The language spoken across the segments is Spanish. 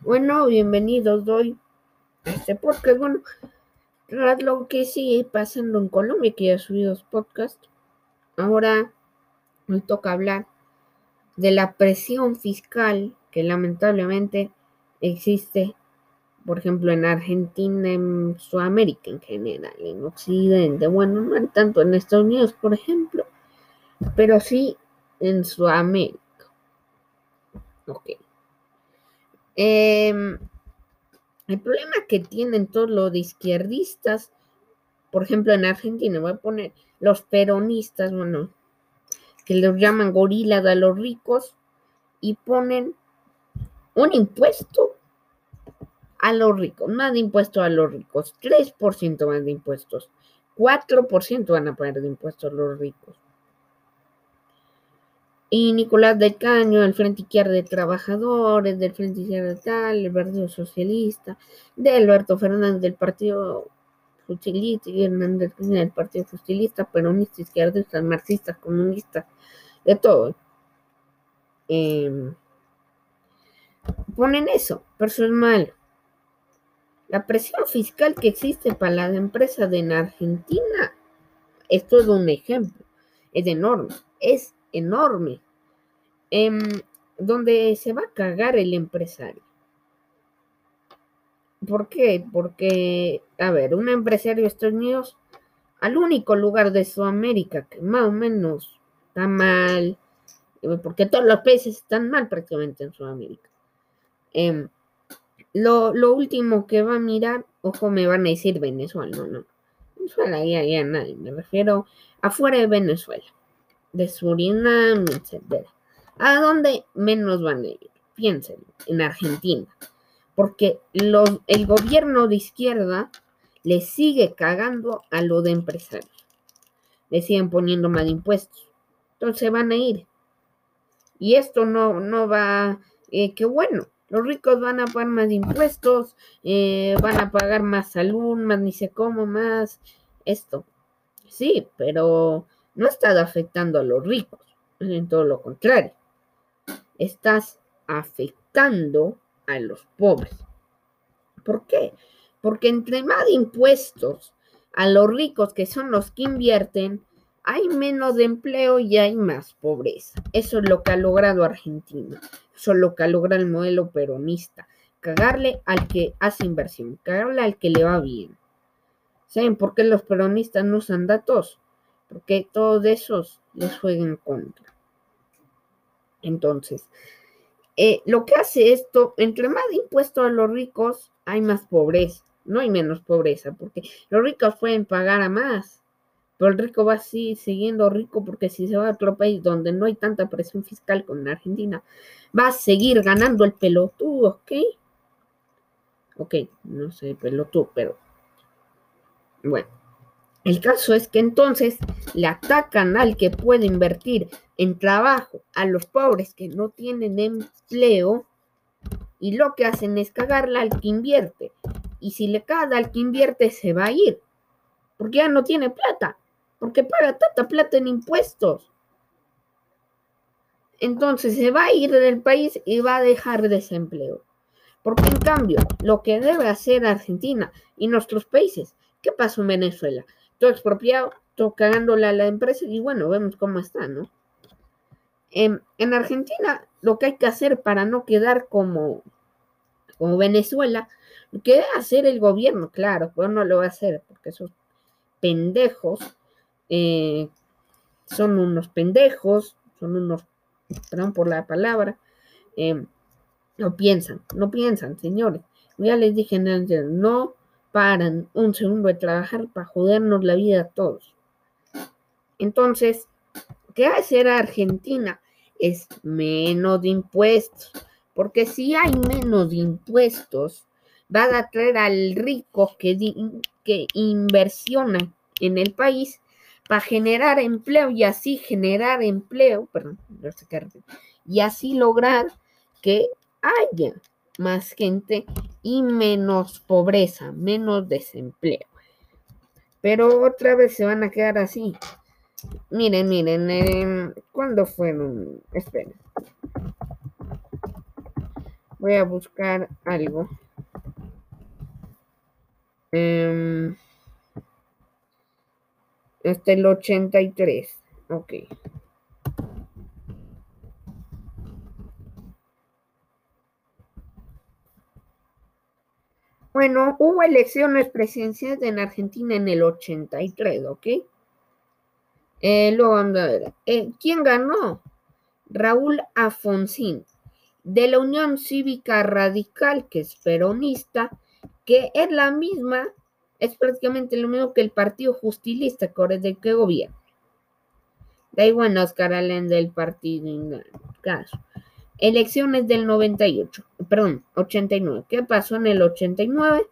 Bueno, bienvenidos hoy a este podcast. Bueno, tras lo que sigue pasando en Colombia, que ya he subido podcast, ahora me toca hablar de la presión fiscal que lamentablemente existe, por ejemplo, en Argentina, en Sudamérica en general, en Occidente, bueno, no tanto en Estados Unidos, por ejemplo, pero sí en Sudamérica. Ok. Em, el problema que tienen todos los izquierdistas, por ejemplo en Argentina, voy a poner los peronistas, bueno, que los llaman gorilas a los ricos y ponen un impuesto a los ricos, más de impuesto a los ricos, 3% más de impuestos, 4% van a pagar de impuestos los ricos y Nicolás del Caño, del Frente Izquierda de Trabajadores, del Frente Izquierda Tal, el Partido Socialista, de Alberto Fernández del Partido Socialista y Hernández del Partido Socialista, peronista, izquierdista, marxista, comunista, de todo. Em, ponen eso, es malo. La presión fiscal que existe para las empresas en Argentina es todo un ejemplo. Es enorme, es enorme, em, donde se va a cagar el empresario. ¿Por qué? Porque, a ver, un empresario de Estados Unidos, al único lugar de Sudamérica que más o menos está mal, eh, porque todos los países están mal prácticamente en Sudamérica. Em, lo, último que va a mirar, ojo, me van a decir Venezuela, no, no. Venezuela ya, ya nadie, me refiero afuera de Venezuela de Surinam, etc. ¿A dónde menos van a ir? Piénsenlo, en Argentina. Porque el gobierno de izquierda le sigue cagando a lo de empresarios. Le siguen poniendo más impuestos. Entonces van a ir. Y esto no, no va, eh, qué bueno, los ricos van a pagar más impuestos, eh, van a pagar más salud, más ni sé cómo, más esto. Sí, pero no estás afectando a los ricos, en todo lo contrario. Estás afectando a los pobres. ¿Por qué? Porque entre más impuestos a los ricos, que son los que invierten, hay menos empleo y hay más pobreza. Eso es lo que ha logrado Argentina. Eso es lo que ha logrado el modelo peronista. Cagarle al que hace inversión, cagarle al que le va bien. ¿Saben por qué los peronistas no usan datos? Porque todos esos les juegan contra. Entonces, eh, lo que hace esto, entre más impuestos a los ricos, hay más pobreza, no hay menos pobreza, porque los ricos pueden pagar a más, pero el rico va así siguiendo rico porque si se va a otro país donde no hay tanta presión fiscal como en Argentina, va a seguir ganando el pelotudo, ¿ok? Ok, no sé, pelotudo, pero bueno. El caso es que entonces le atacan al que puede invertir en trabajo, a los pobres que no tienen empleo, y lo que hacen es cagarle al que invierte. Y si le caga al que invierte, se va a ir, porque ya no tiene plata, porque paga tanta plata en impuestos. Entonces se va a ir del país y va a dejar desempleo. Porque en cambio, lo que debe hacer Argentina y nuestros países, ¿qué pasó en Venezuela? Todo expropiado, todo cagándola a la empresa y bueno, vemos cómo está, ¿no? En, Argentina lo que hay que hacer para no quedar como, como Venezuela, lo que debe hacer el gobierno, claro, pero no lo va a hacer porque esos pendejos eh, son unos pendejos, son unos, perdón por la palabra, eh, no piensan, no piensan, señores. Ya les dije, no paran un segundo de trabajar para jodernos la vida a todos. Entonces, ¿qué hacer Argentina? Es menos de impuestos. Porque si hay menos impuestos, va a atraer al rico que, que inversiona en el país para generar empleo y así generar empleo, perdón, y así lograr que haya más gente y menos pobreza, menos desempleo. Pero otra vez se van a quedar así. Miren, miren, eh, ¿cuándo fueron? Esperen. Voy a buscar algo. Eh, hasta el 83. Ok. Bueno, hubo elecciones presidenciales en Argentina en el 83, ¿ok? Eh, luego vamos a ver. Eh, ¿Quién ganó? Raúl Afonsín, de la Unión Cívica Radical, que es peronista, que es la misma, es prácticamente lo mismo que el Partido Justilista, que es del que gobierna. Da igual Oscar Allen del partido en caso. Elecciones del 98, perdón, 89. ¿Qué pasó en el 89?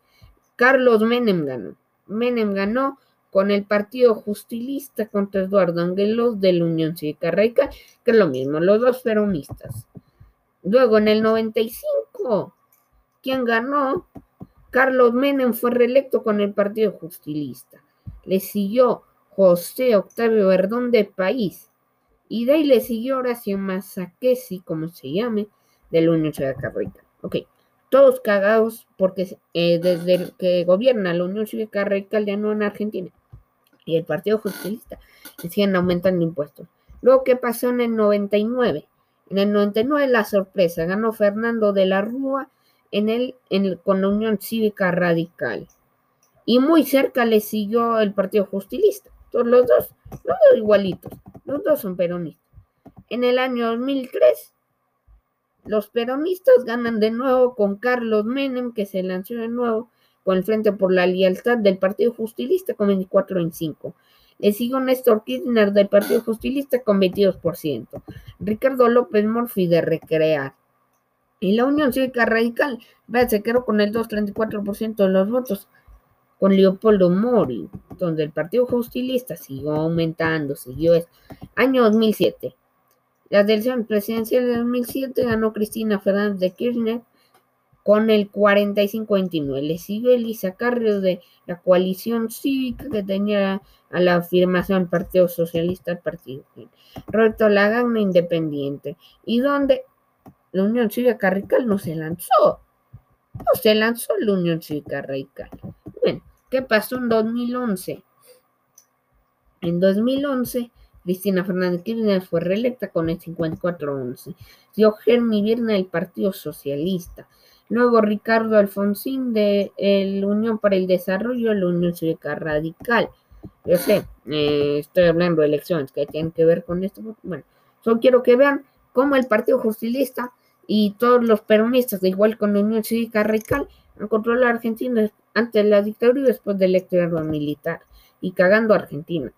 Carlos Menem ganó. Menem ganó con el Partido Justilista contra Eduardo Angelos de la Unión Cívica Radical, que es lo mismo, los dos peronistas. Luego en el 95, ¿quién ganó? Carlos Menem fue reelecto con el Partido Justilista. Le siguió José Octavio Verdón de País y de ahí le siguió Horacio Mazaquesi, como se llame, de la Unión Cívica Radical. Ok, todos cagados porque eh, desde que gobierna la Unión Cívica Radical ya no en Argentina y el Partido Justilista siguen aumentando impuestos. Luego, ¿qué pasó en el 99? En el 99 la sorpresa, ganó Fernando de la Rúa en el, en con la Unión Cívica Radical. Y muy cerca le siguió el Partido Justilista. Los dos, los dos igualitos. Los dos son peronistas. En el año 2003, los peronistas ganan de nuevo con Carlos Menem, que se lanzó de nuevo con el Frente por la Lealtad del Partido Justilista con 24 en 5. Le siguió Néstor Kirchner del Partido Justilista con 22%. Ricardo López Murphy de Recrear. Y la Unión Cívica Radical se quedó con el 2,34% de los votos con Leopoldo Mori, donde el Partido Justilista siguió aumentando, siguió esto. Año 2007. La elección presidencial de 2007 ganó Cristina Fernández de Kirchner con el 45-29. Le siguió Elisa Carrios de la coalición cívica que tenía a la afirmación Partido Socialista, el Partido Roberto Lagagna Independiente. Y donde la Unión Cívica Radical no se lanzó. No se lanzó la Unión Cívica Radical. ¿Qué pasó en 2011? En 2011, Cristina Fernández Kirchner fue reelecta con el 54-11. Dio Germi Viernes del Partido Socialista. Luego Ricardo Alfonsín de la Unión para el Desarrollo, la Unión Cívica Radical. Yo sé, eh, estoy hablando de elecciones que tienen que ver con esto. Bueno, solo quiero que vean cómo el Partido Justilista y todos los peronistas, de igual con la Unión Cívica Radical, han controlado a Argentina ante la dictadura y después del electorado militar y cagando a Argentina.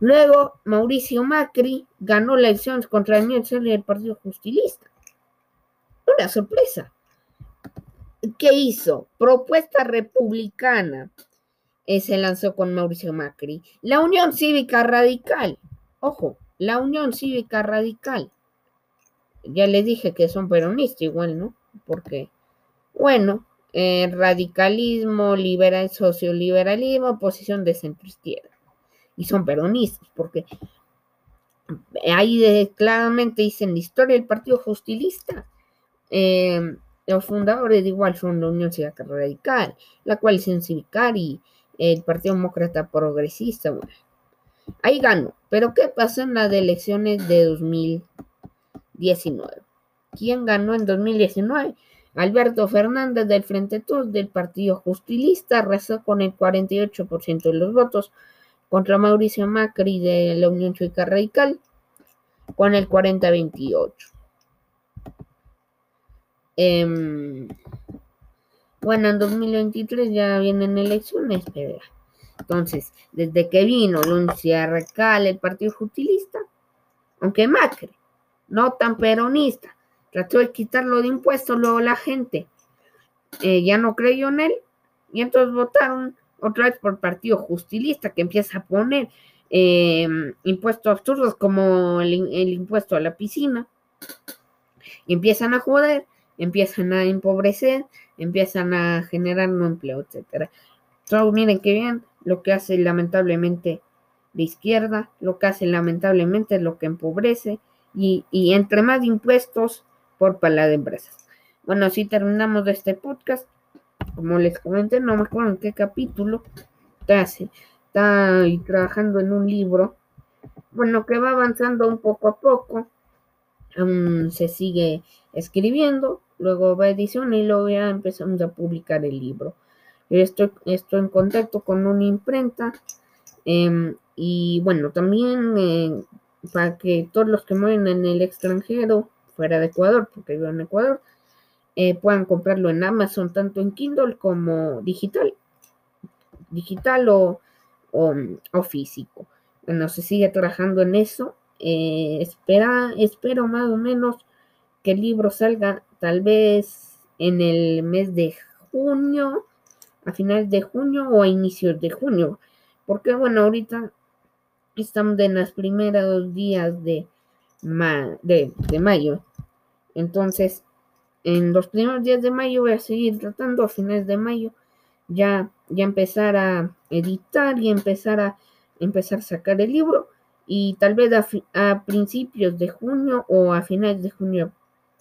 Luego, Mauricio Macri ganó la elección contra el y el Partido Justilista. Una sorpresa. ¿Qué hizo? Propuesta republicana. Eh, se lanzó con Mauricio Macri. La Unión Cívica Radical. Ojo, la Unión Cívica Radical. Ya les dije que son peronistas igual, ¿no? Porque, bueno, radicalismo, liberal, socioliberalismo, oposición de centro izquierda. Y son peronistas, porque ahí claramente dicen la historia del Partido Justilista. Eh, los fundadores de igual son la Unión Cívica Radical, la coalición Civicar y el Partido Demócrata Progresista. Bueno, ahí ganó. Pero ¿qué pasó en las elecciones de 2019? ¿Quién ganó en 2019? Alberto Fernández del Frente Todos del Partido Justilista arrasó con el 48% de los votos contra Mauricio Macri de la Unión Cívica Radical con el 40-28. Em, bueno, en 2023 ya vienen elecciones, pero entonces, desde que vino la Unión Radical, el Partido Justilista, aunque Macri, no tan peronista, trató de quitarlo de impuestos, luego la gente. Eh, ya no creyó en él. Y entonces votaron otra vez por partido justilista que empieza a poner em, impuestos absurdos como el, impuesto a la piscina. Empiezan a joder, empiezan a empobrecer, empiezan a generar no empleo, etcétera. Entonces, miren qué bien lo que hace lamentablemente la izquierda, lo que hace lamentablemente es lo que empobrece. Y, y entre más impuestos, por palabra de empresas. Bueno, así terminamos este podcast. Como les comenté, no me acuerdo en qué capítulo. Está, está trabajando en un libro. Bueno, que va avanzando un poco a poco. Aún se sigue escribiendo. Luego va a edición y luego ya empezamos a publicar el libro. Estoy, estoy en contacto con una imprenta. Em, y bueno, también eh, para que todos los que mueren en el extranjero, fuera de Ecuador, porque vivo en Ecuador, eh, puedan comprarlo en Amazon, tanto en Kindle como digital, digital o, o, físico. Bueno, se sigue trabajando en eso. Eh, espera, espero más o menos que el libro salga tal vez en el mes de junio, a finales de junio o a inicios de junio. Porque bueno, ahorita estamos en los primeros días de, de, mayo. Entonces, en los primeros días de mayo voy a seguir tratando a finales de mayo ya, ya empezar a editar y empezar a empezar a sacar el libro. Y tal vez a, principios de junio o a finales de junio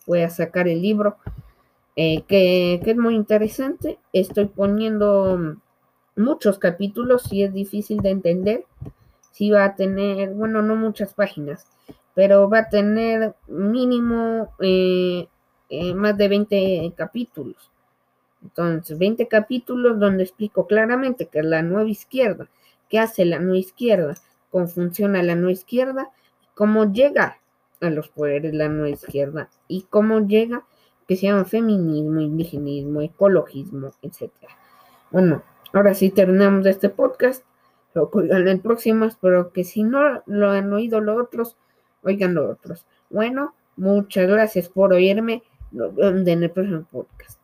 voy a sacar el libro eh, que, es muy interesante. Estoy poniendo muchos capítulos y es difícil de entender sí va a tener, bueno, no muchas páginas, pero va a tener mínimo eh, eh, más de 20 capítulos. Entonces, 20 capítulos donde explico claramente que es la nueva izquierda, qué hace la nueva izquierda, cómo funciona la nueva izquierda, cómo llega a los poderes la nueva izquierda y cómo llega que se llama feminismo, indigenismo, ecologismo, etc. Bueno, ahora sí terminamos este podcast oigan el próximo, espero que si no lo han oído los otros, oigan los otros. Bueno, muchas gracias por oírme. en el próximo podcast.